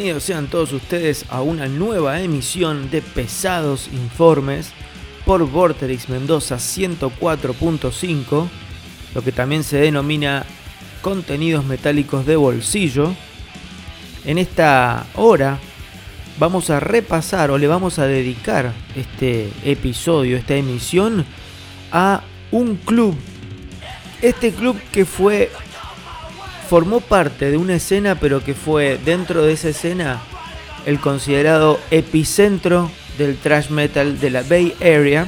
Bienvenidos sean todos ustedes a una nueva emisión de Pesados Informes por Vorterix Mendoza 104.5, lo que también se denomina contenidos metálicos de bolsillo. En esta hora vamos a repasar o le vamos a dedicar este episodio, esta emisión, a un club. Este club que fue formó parte de una escena, pero que fue dentro de esa escena el considerado epicentro del thrash metal de la Bay Area,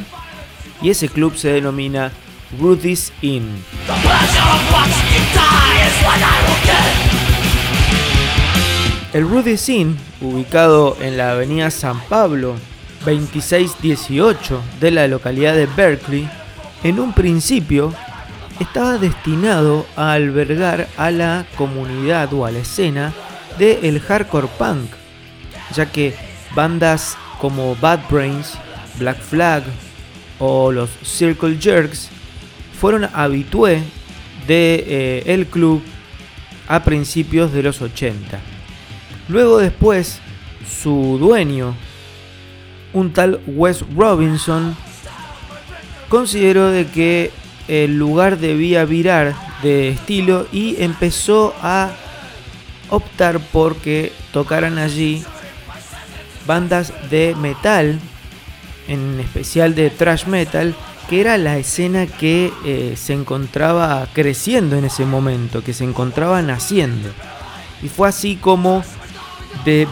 y ese club se denomina Rudy's Inn. El Rudy's Inn, ubicado en la avenida San Pablo 2618 de la localidad de Berkeley, en un principio estaba destinado a albergar a la comunidad o a la escena del el hardcore punk, ya que bandas como Bad Brains, Black Flag o los Circle Jerks fueron habitué de eh, club a principios de los 80. Luego después, su dueño, un tal Wes Robinson, consideró de que el lugar debía virar de estilo y empezó a optar por que tocaran allí bandas de metal, en especial de thrash metal, que era la escena que eh, se encontraba creciendo en ese momento, que se encontraba naciendo. Y fue así como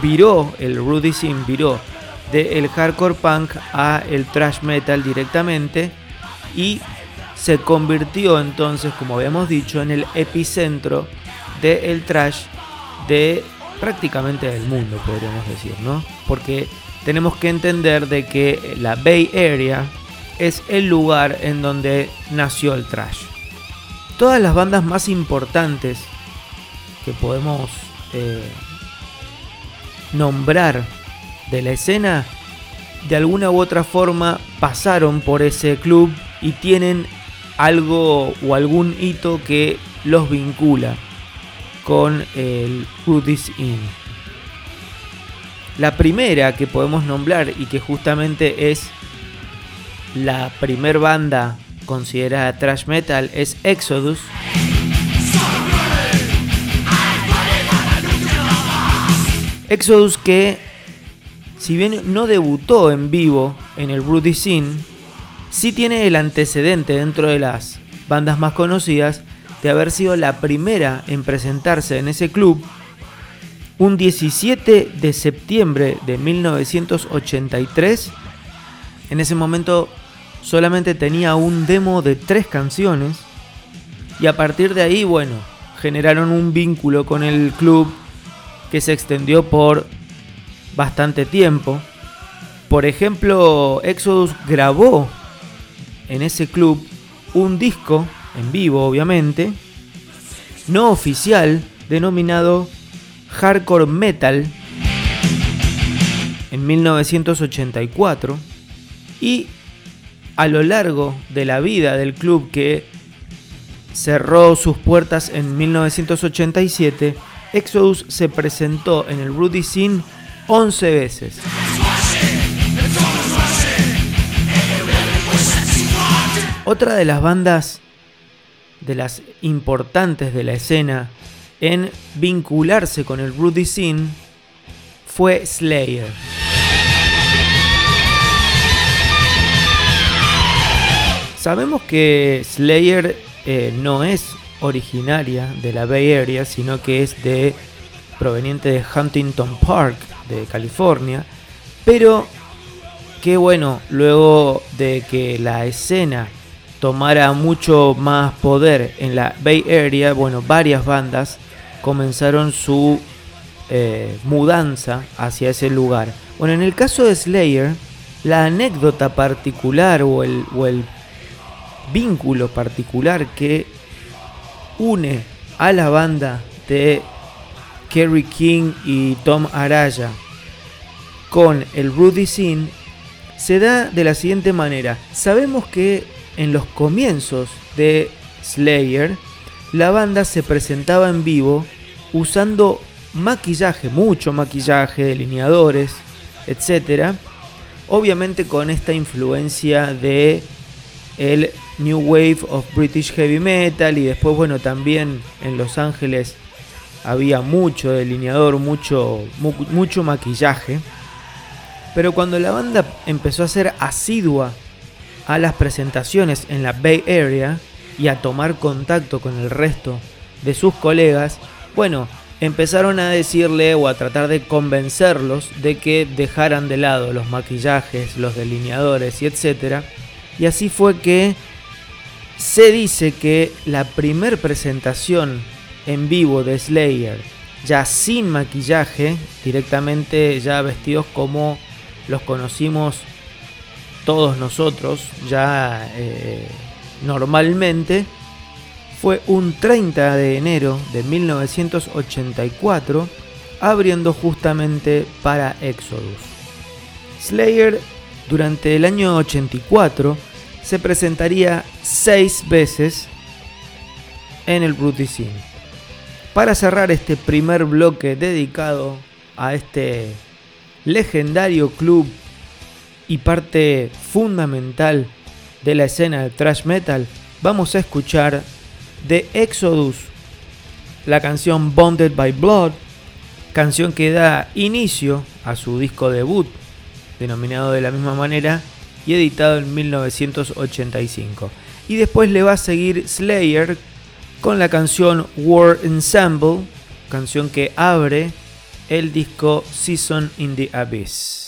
viró, el Rudy Sin viró del el hardcore punk a el thrash metal directamente y se convirtió entonces, como habíamos dicho, en el epicentro del trash de prácticamente del mundo, podríamos decir, ¿no? Porque tenemos que entender de que la Bay Area es el lugar en donde nació el trash. Todas las bandas más importantes que podemos eh, nombrar de la escena, de alguna u otra forma pasaron por ese club y tienen algo o algún hito que los vincula con el Rudy's Inn. La primera que podemos nombrar y que justamente es la primer banda considerada thrash metal es Exodus. Exodus que si bien no debutó en vivo en el Rudy's Inn, sí tiene el antecedente dentro de las bandas más conocidas de haber sido la primera en presentarse en ese club un 17 de septiembre de 1983. En ese momento solamente tenía un demo de tres canciones y a partir de ahí, bueno, generaron un vínculo con el club que se extendió por bastante tiempo. Por ejemplo, Exodus grabó en ese club un disco en vivo, obviamente, no oficial, denominado Hardcore Metal, en 1984, y a lo largo de la vida del club que cerró sus puertas en 1987, Exodus se presentó en el Rudy Scene 11 veces. Otra de las bandas de las importantes de la escena en vincularse con el Rudy Scene fue Slayer. Sabemos que Slayer eh, no es originaria de la Bay Area, sino que es de proveniente de Huntington Park, de California, pero que bueno, luego de que la escena tomara mucho más poder en la Bay Area, bueno, varias bandas comenzaron su eh, mudanza hacia ese lugar. Bueno, en el caso de Slayer, la anécdota particular o el, o el vínculo particular que une a la banda de Kerry King y Tom Araya con el Rudy Sin se da de la siguiente manera. Sabemos que en los comienzos de Slayer, la banda se presentaba en vivo usando maquillaje, mucho maquillaje, delineadores, etc. Obviamente con esta influencia de el New Wave of British Heavy Metal y después bueno también en Los Ángeles había mucho delineador, mucho, mucho maquillaje. Pero cuando la banda empezó a ser asidua a las presentaciones en la Bay Area y a tomar contacto con el resto de sus colegas, bueno, empezaron a decirle o a tratar de convencerlos de que dejaran de lado los maquillajes, los delineadores y etc. Y así fue que se dice que la primer presentación en vivo de Slayer, ya sin maquillaje, directamente ya vestidos como los conocimos todos nosotros, ya eh, normalmente, fue un 30 de enero de 1984, abriendo justamente para Exodus. Slayer durante el año 84 se presentaría seis veces en el Bruticine. Para cerrar este primer bloque dedicado a este legendario club y parte fundamental de la escena del thrash metal, vamos a escuchar de Exodus, la canción Bonded by Blood, canción que da inicio a su disco debut, denominado de la misma manera y editado en 1985. Y después le va a seguir Slayer con la canción War Ensemble, canción que abre el disco Season in the Abyss.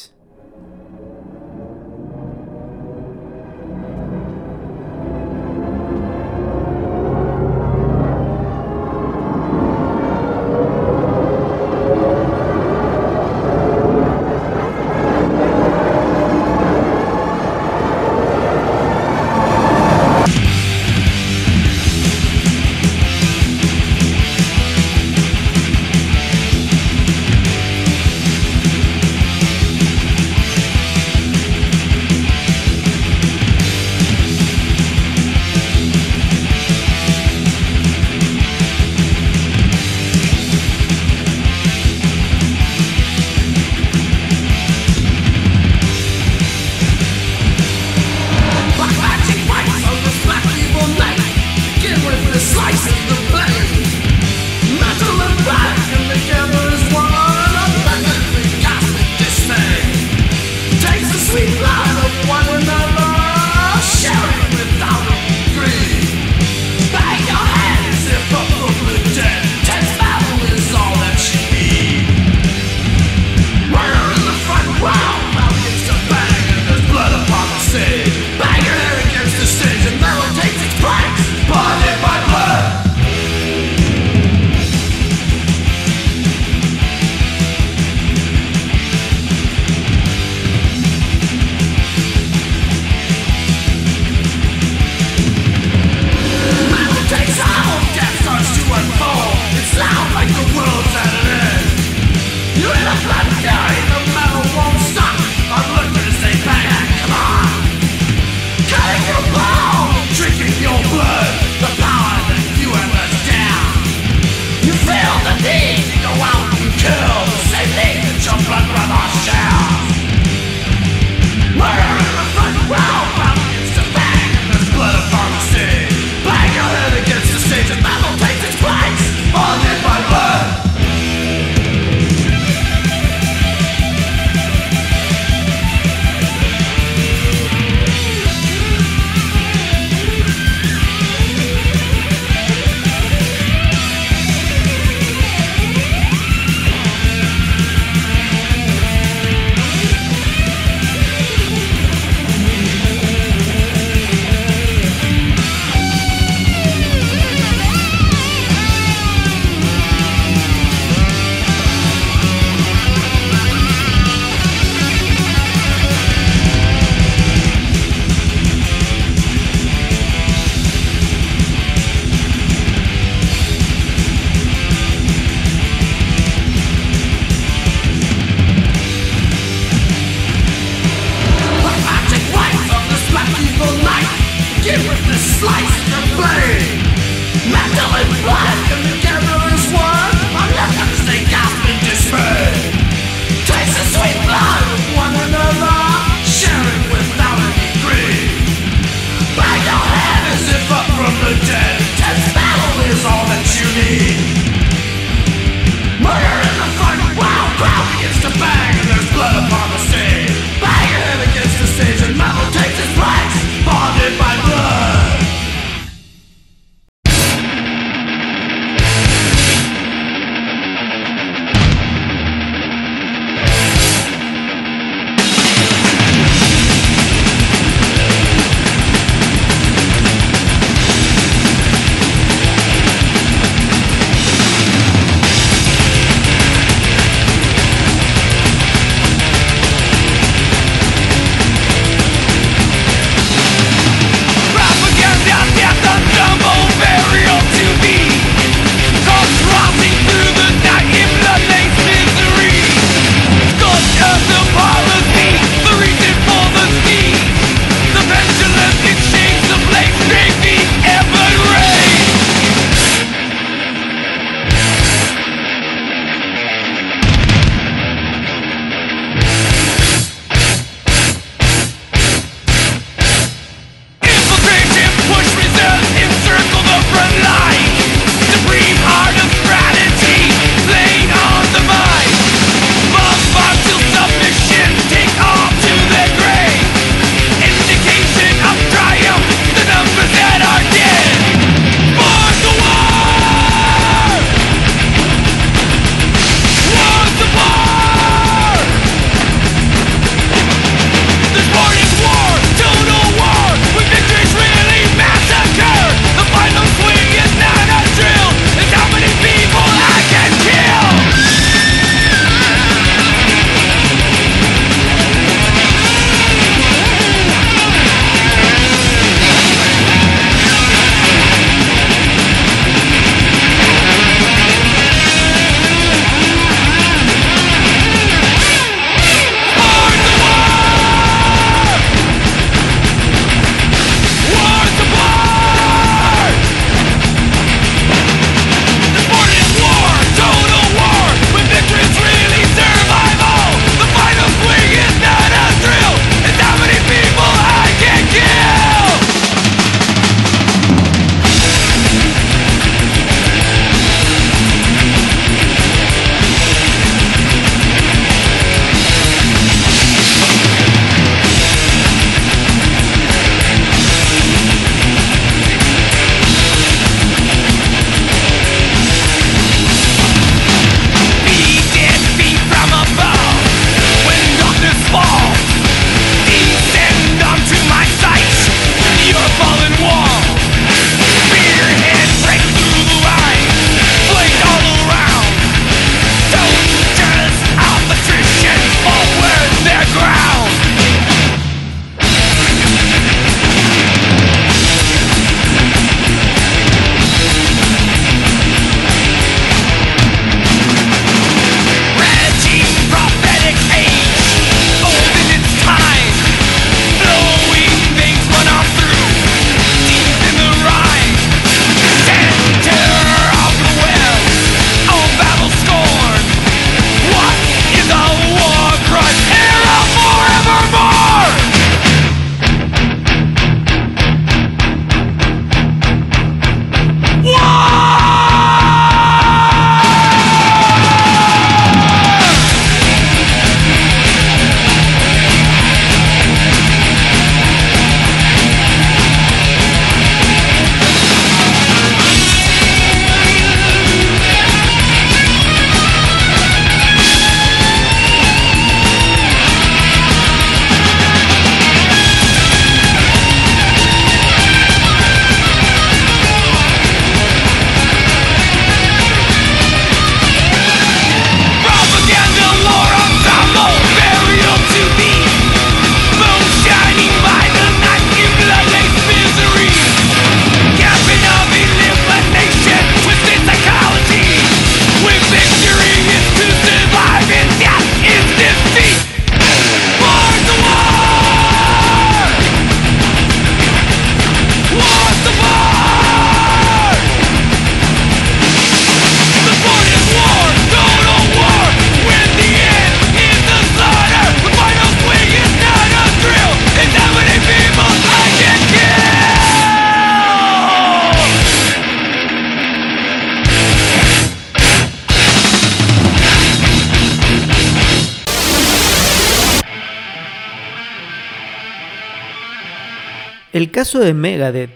Caso de Megadeth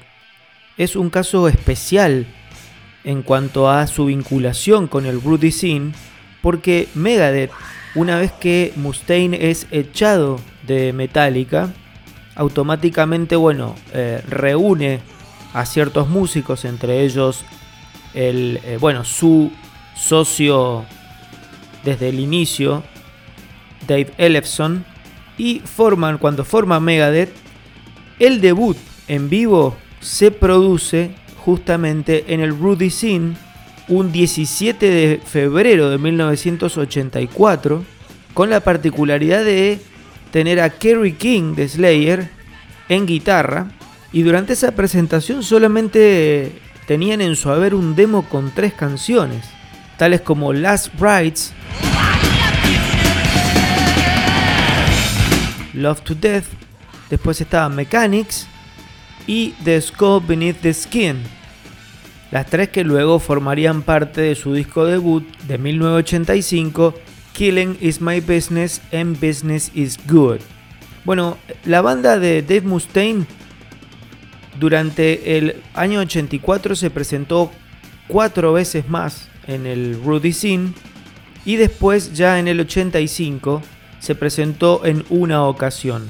es un caso especial en cuanto a su vinculación con el Rudy Scene, porque Megadeth, una vez que Mustaine es echado de Metallica, automáticamente, bueno, eh, reúne a ciertos músicos, entre ellos el, eh, bueno, su socio desde el inicio, Dave Ellefson, y forman, cuando forma Megadeth, el debut en vivo se produce justamente en el Rudy Scene un 17 de febrero de 1984, con la particularidad de tener a Kerry King de Slayer en guitarra, y durante esa presentación solamente tenían en su haber un demo con tres canciones, tales como Last Brides, Love to Death, después estaba Mechanics y The Skull Beneath the Skin. Las tres que luego formarían parte de su disco debut de 1985, Killing is My Business and Business is Good. Bueno, la banda de Dave Mustaine durante el año 84 se presentó cuatro veces más en el Rudy Scene y después ya en el 85 se presentó en una ocasión.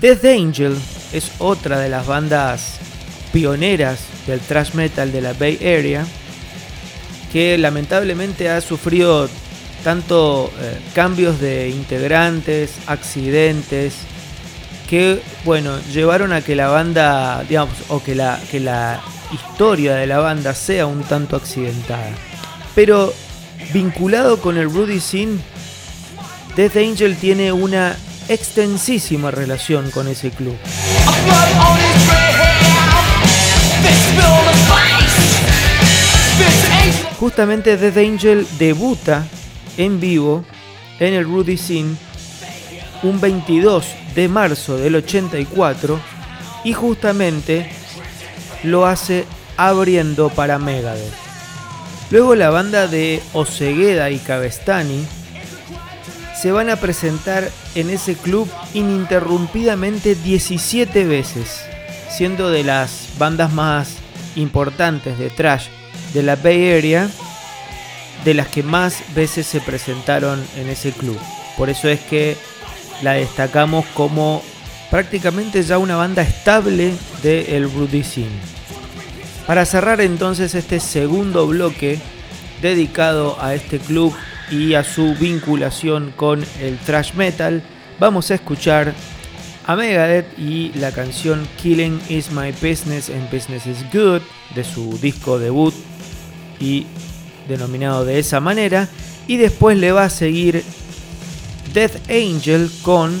Death Angel es otra de las bandas pioneras del thrash metal de la Bay Area que lamentablemente ha sufrido tanto eh, cambios de integrantes, accidentes, que bueno, llevaron a que la banda, digamos, o que la, que la historia de la banda sea un tanto accidentada. Pero vinculado con el Rudy Scene, Death Angel tiene una extensísima relación con ese club. Justamente Death Angel debuta en vivo en el Rudy Scene un 22 de marzo del 84 y justamente lo hace abriendo para Megadeth. Luego la banda de Osegueda y Cabestani se van a presentar en ese club ininterrumpidamente 17 veces, siendo de las bandas más importantes de trash de la Bay Area, de las que más veces se presentaron en ese club. Por eso es que la destacamos como prácticamente ya una banda estable de el Rudy Para cerrar entonces este segundo bloque dedicado a este club y a su vinculación con el thrash metal, vamos a escuchar a Megadeth y la canción Killing is My Business and Business is Good de su disco debut y denominado de esa manera. Y después le va a seguir Death Angel con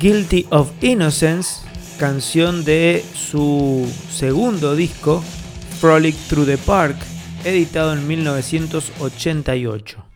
Guilty of Innocence, canción de su segundo disco, Frolic Through the Park, editado en 1988.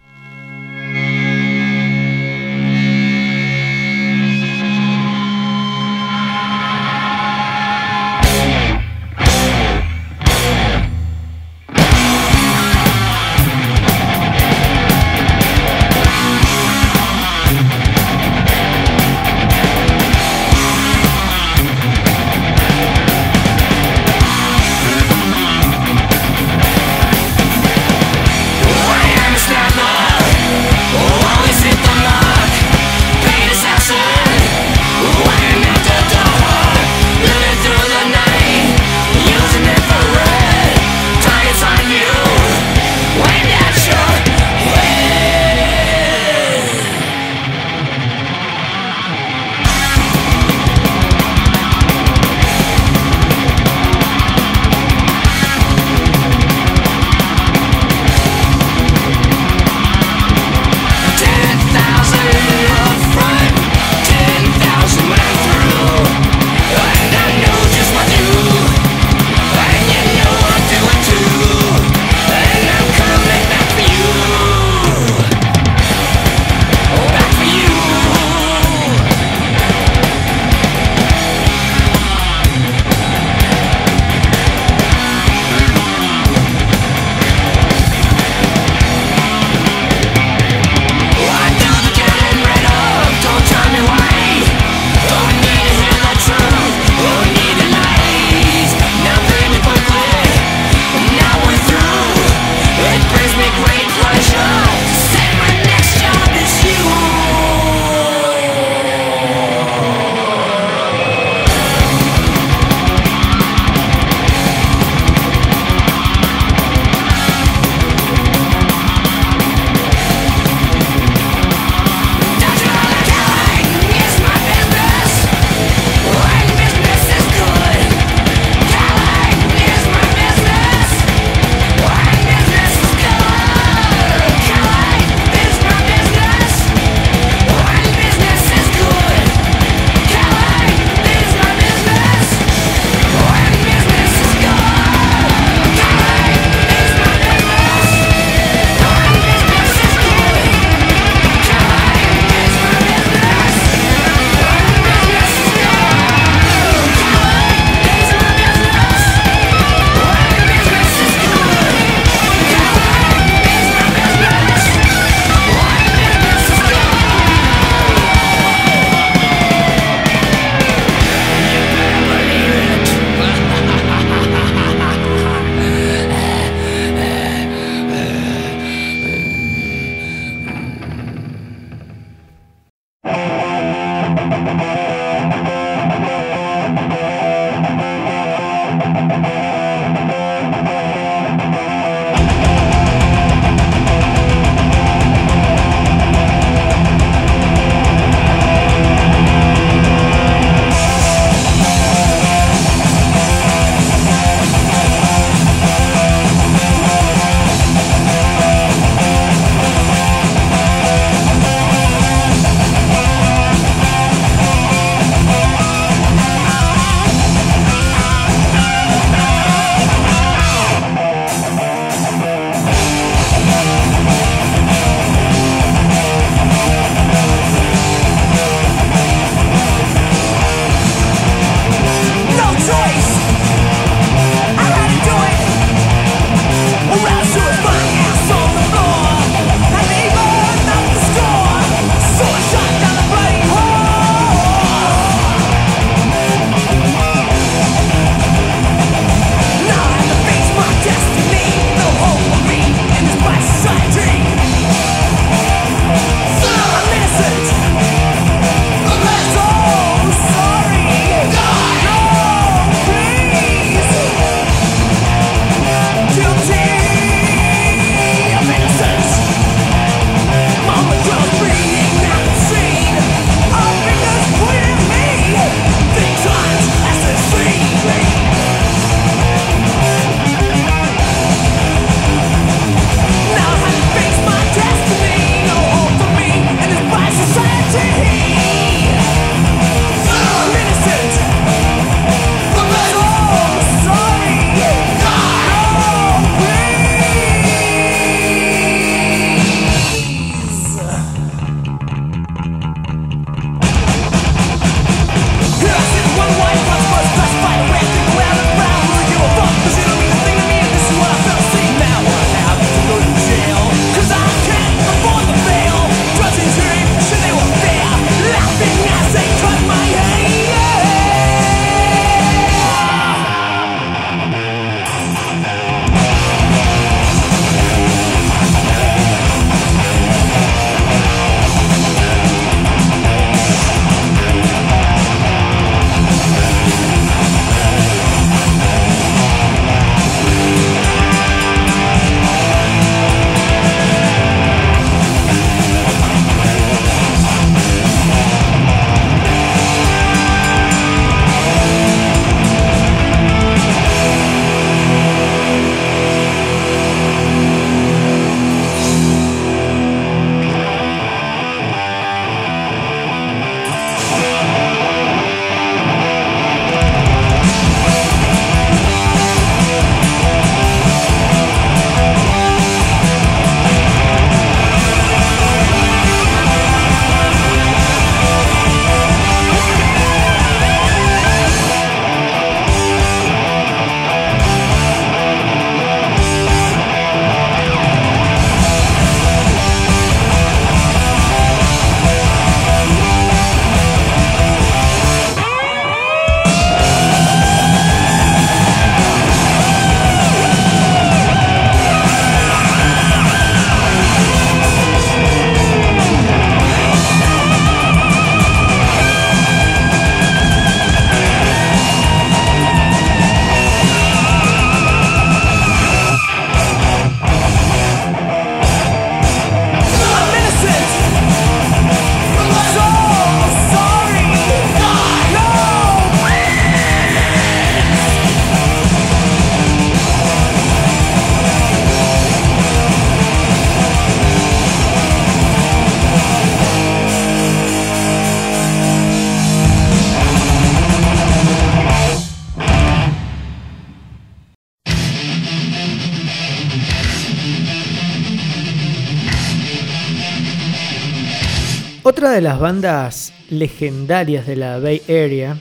Otra de las bandas legendarias de la Bay Area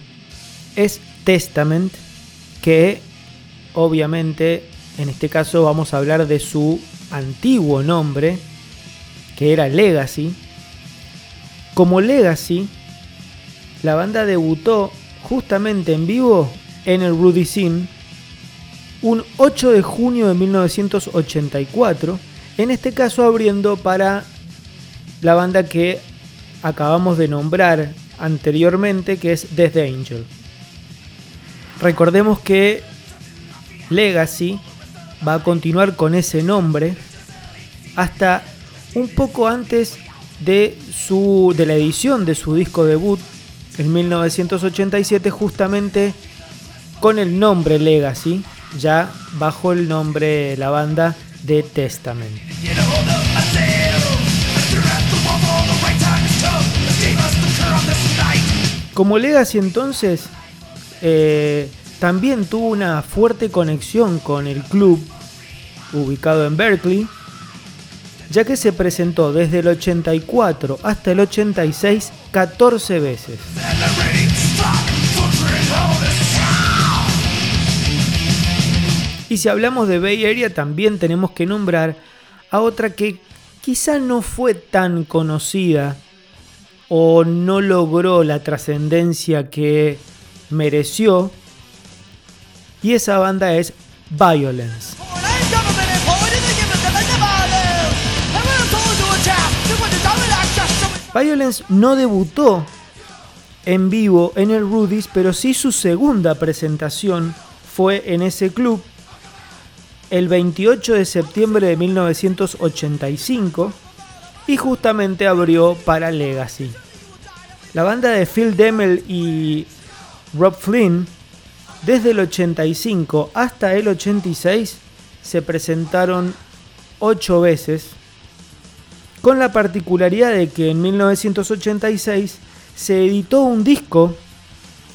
es Testament, que obviamente en este caso vamos a hablar de su antiguo nombre, que era Legacy. Como Legacy, la banda debutó justamente en vivo en el Rudy Sin un 8 de junio de 1984, en este caso abriendo para la banda que acabamos de nombrar anteriormente, que es Death Angel. Recordemos que Legacy va a continuar con ese nombre hasta un poco antes de, su, de la edición de su disco debut en 1987 justamente con el nombre Legacy, ya bajo el nombre la banda de Testament. Como Legacy entonces eh, también tuvo una fuerte conexión con el club ubicado en Berkeley, ya que se presentó desde el 84 hasta el 86 14 veces. Y si hablamos de Bay Area también tenemos que nombrar a otra que quizá no fue tan conocida o no logró la trascendencia que mereció. Y esa banda es Violence. Violence no debutó en vivo en el Rudy's, pero sí su segunda presentación fue en ese club el 28 de septiembre de 1985 y justamente abrió para Legacy. La banda de Phil Demmel y Rob Flynn desde el 85 hasta el 86 se presentaron 8 veces, con la particularidad de que en 1986 se editó un disco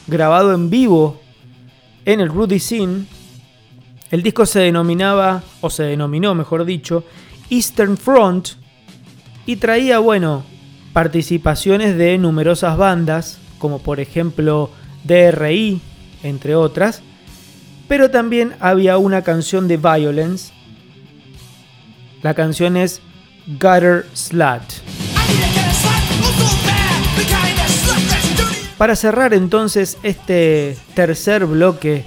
grabado en vivo en el Rudy Scene el disco se denominaba, o se denominó mejor dicho, Eastern Front y traía, bueno, participaciones de numerosas bandas, como por ejemplo DRI, entre otras, pero también había una canción de Violence. La canción es Gutter Slut. Para cerrar entonces este tercer bloque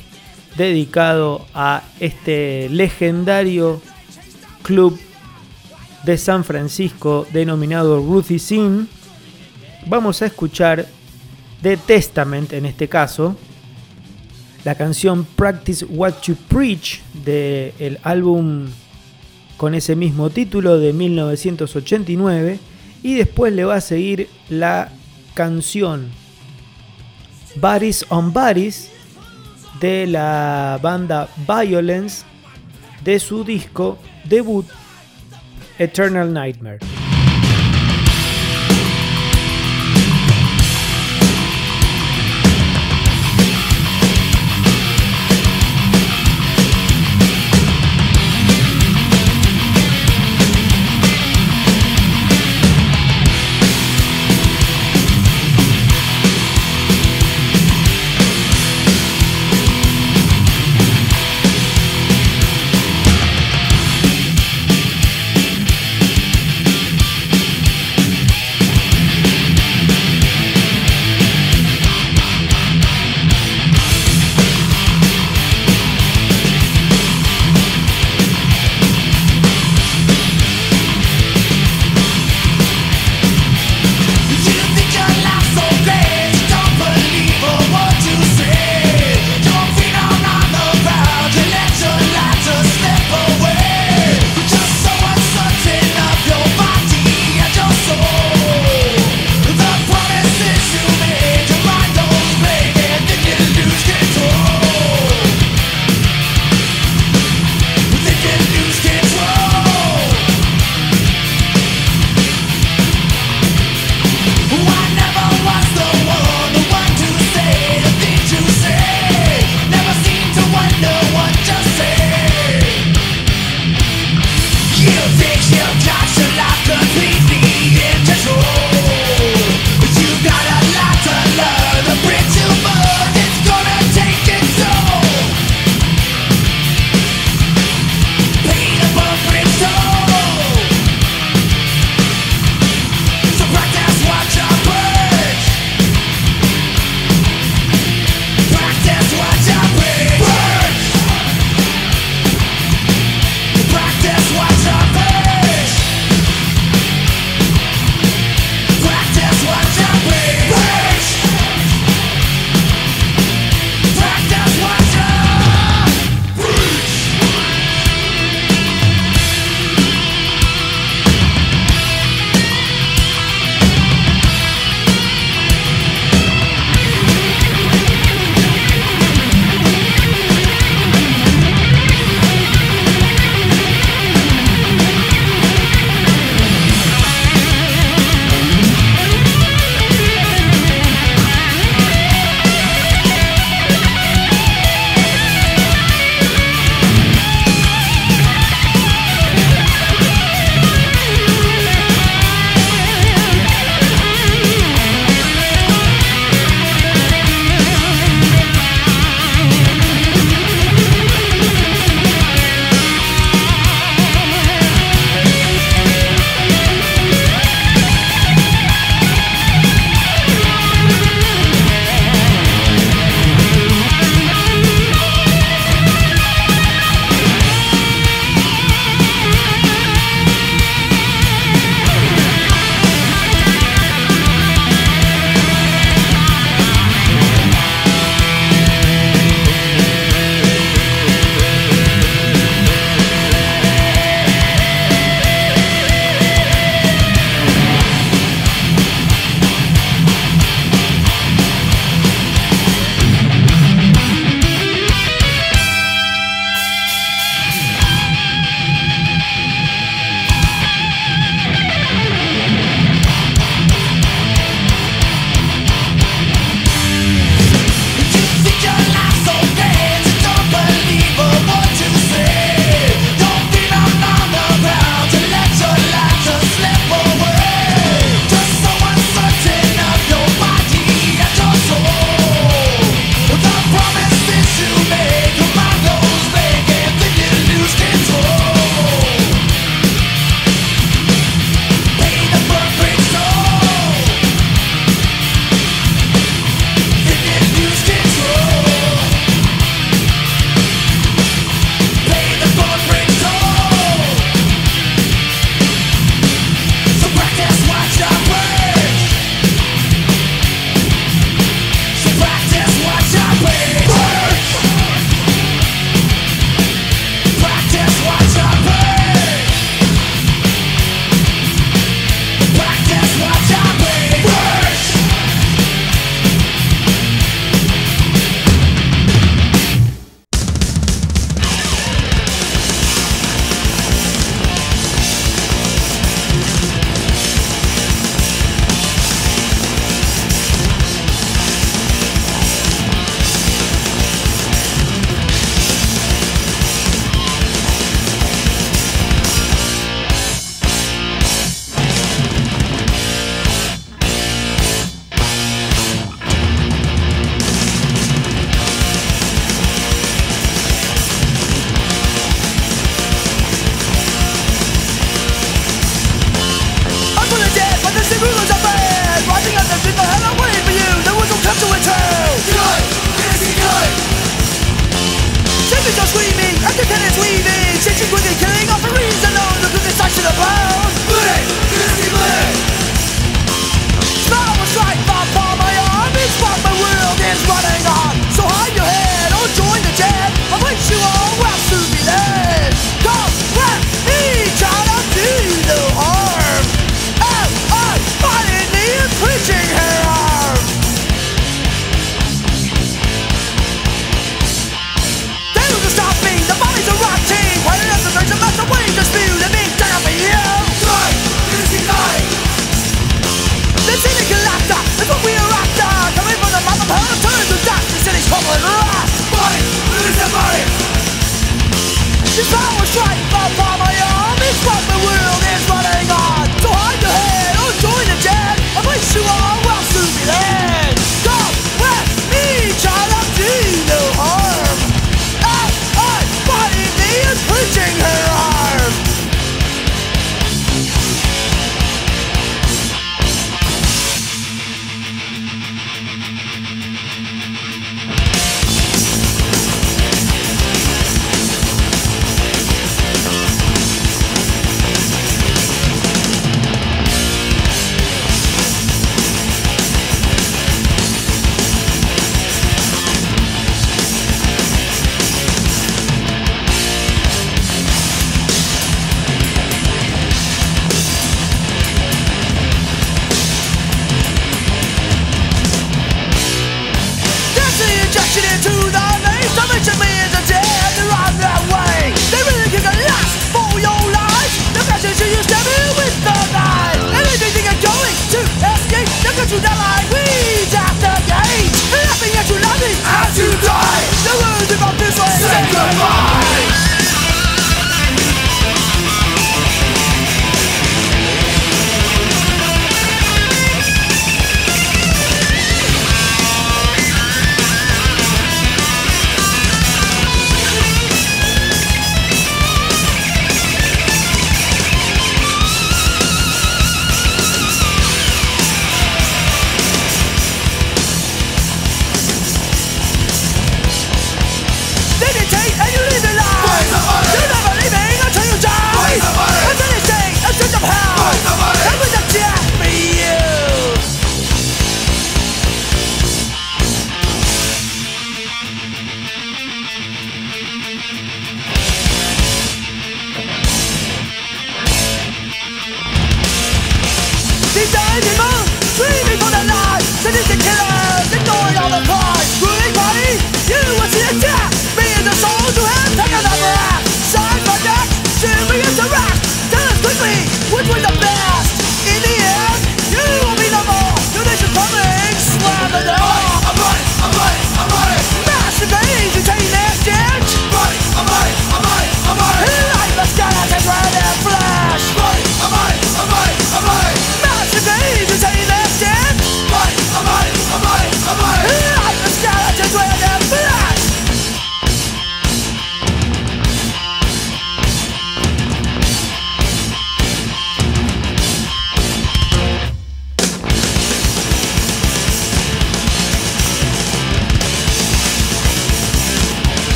dedicado a este legendario club de San Francisco denominado Ruthie Sin. Vamos a escuchar The Testament en este caso, la canción Practice What You Preach del álbum con ese mismo título de 1989 y después le va a seguir la canción Bodies on Bodies de la banda Violence de su disco debut Eternal Nightmare.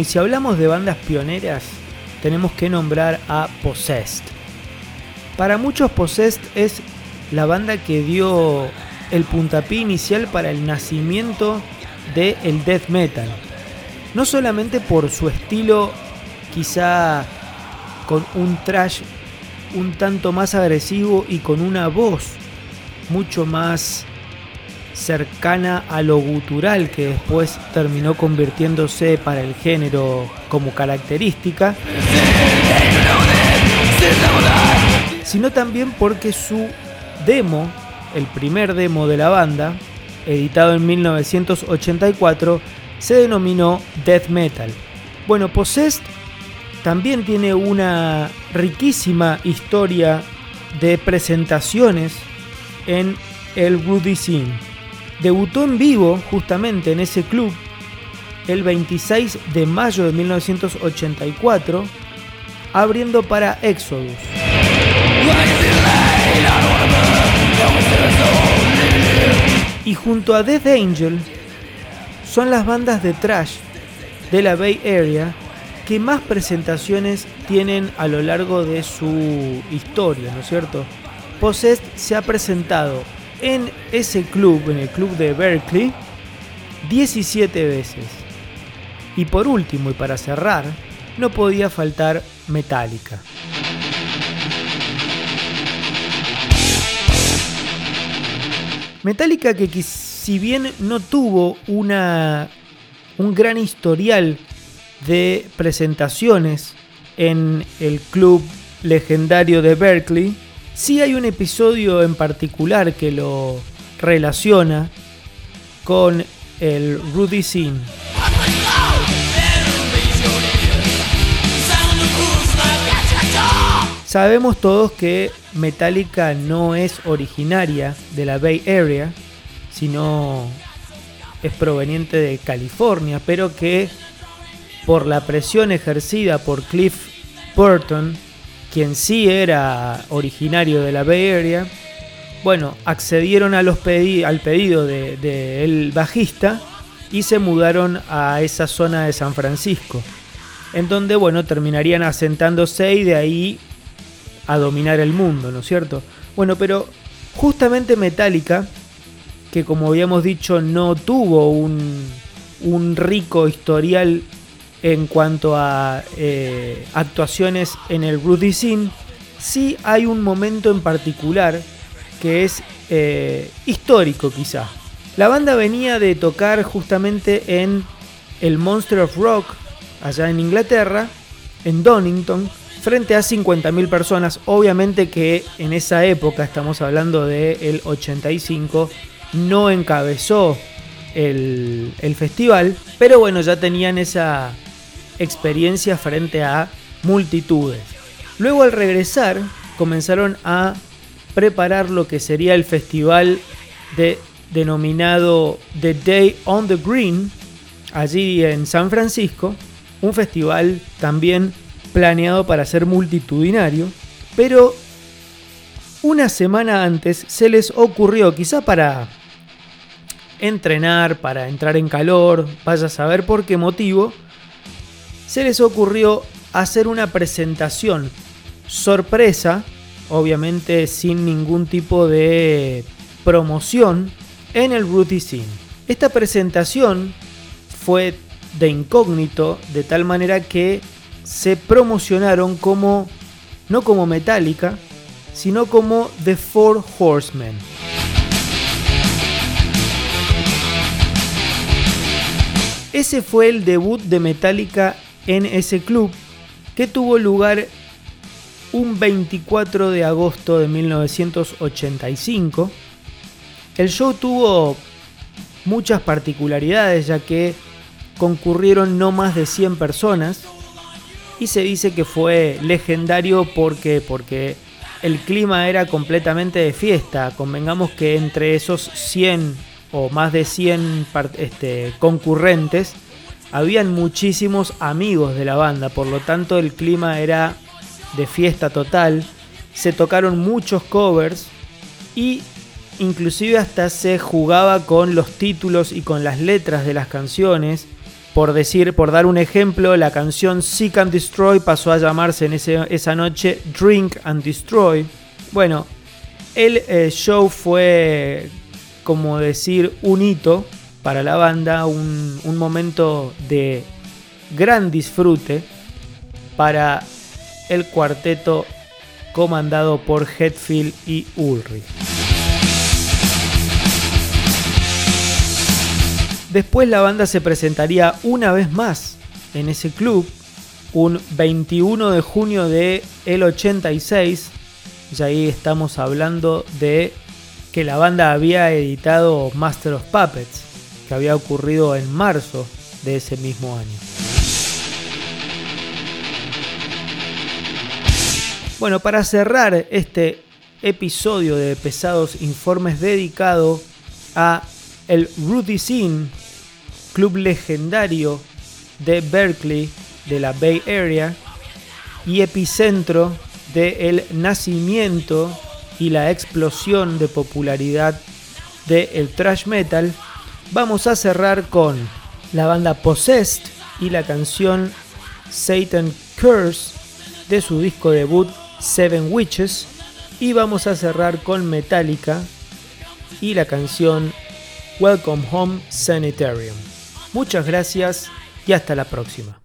Y si hablamos de bandas pioneras, tenemos que nombrar a Possessed. Para muchos Possessed es la banda que dio el puntapié inicial para el nacimiento del el death metal. No solamente por su estilo quizá con un trash un tanto más agresivo y con una voz mucho más cercana a lo gutural que después terminó convirtiéndose para el género como característica, sino también porque su demo, el primer demo de la banda, editado en 1984, se denominó Death Metal. Bueno, Possessed también tiene una riquísima historia de presentaciones en el Rudy Scene. Debutó en vivo justamente en ese club el 26 de mayo de 1984, abriendo para Exodus. Y junto a Death Angel son las bandas de trash de la Bay Area que más presentaciones tienen a lo largo de su historia, ¿no es cierto? Possessed se ha presentado en ese club, en el club de Berkeley, 17 veces. Y por último, y para cerrar, no podía faltar Metallica. Metallica que si bien no tuvo una, un gran historial de presentaciones en el club legendario de Berkeley, sí hay un episodio en particular que lo relaciona con el Rudy Sin. Sabemos todos que Metallica no es originaria de la Bay Area, sino es proveniente de California, pero que por la presión ejercida por Cliff Burton, quien sí era originario de la Bay Area, bueno, accedieron a los al pedido del de, bajista y se mudaron a esa zona de San Francisco, en donde, bueno, terminarían asentándose y de ahí a dominar el mundo, ¿no es cierto? Bueno, pero justamente Metallica, que como habíamos dicho no tuvo un, un rico historial en cuanto a eh, actuaciones en el Rudy Scene, sí hay un momento en particular que es eh, histórico quizá. La banda venía de tocar justamente en el Monster of Rock, allá en Inglaterra, en Donington, frente a 50.000 personas. Obviamente que en esa época, estamos hablando del 85, no encabezó el festival, pero bueno, ya tenían esa, experiencia frente a multitudes. Luego al regresar comenzaron a preparar lo que sería el festival de, denominado The Day on the Green, allí en San Francisco, un festival también planeado para ser multitudinario, pero una semana antes se les ocurrió, quizá para entrenar, para entrar en calor, vaya a saber por qué motivo, se les ocurrió hacer una presentación sorpresa, obviamente sin ningún tipo de promoción, en el Rudy Scene. Esta presentación fue de incógnito, de tal manera que se promocionaron como, no como Metallica, sino como The Four Horsemen. Ese fue el debut de Metallica en ese club que tuvo lugar un 24 de agosto de 1985. El show tuvo muchas particularidades ya que concurrieron no más de 100 personas y se dice que fue legendario porque porque el clima era completamente de fiesta. Convengamos que entre esos 100 o más de 100 este, concurrentes habían muchísimos amigos de la banda, por lo tanto el clima era de fiesta total. Se tocaron muchos covers y inclusive hasta se jugaba con los títulos y con las letras de las canciones. Por decir, por dar un ejemplo, la canción Seek and Destroy pasó a llamarse en esa noche Drink and Destroy. Bueno, el eh, show fue como decir un hito para la banda, un, momento de gran disfrute para el cuarteto comandado por Hetfield y Ulrich. Después la banda se presentaría una vez más en ese club, un 21 de junio de el 86, y ahí estamos hablando de que la banda había editado Master of Puppets, que había ocurrido en marzo de ese mismo año. Bueno, para cerrar este episodio de Pesados Informes dedicado a el Rudy Sin, club legendario de Berkeley de la Bay Area y epicentro del nacimiento y la explosión de popularidad del thrash metal, vamos a cerrar con la banda Possessed y la canción Satan Curse de su disco debut Seven Witches y vamos a cerrar con Metallica y la canción Welcome Home Sanitarium. Muchas gracias y hasta la próxima.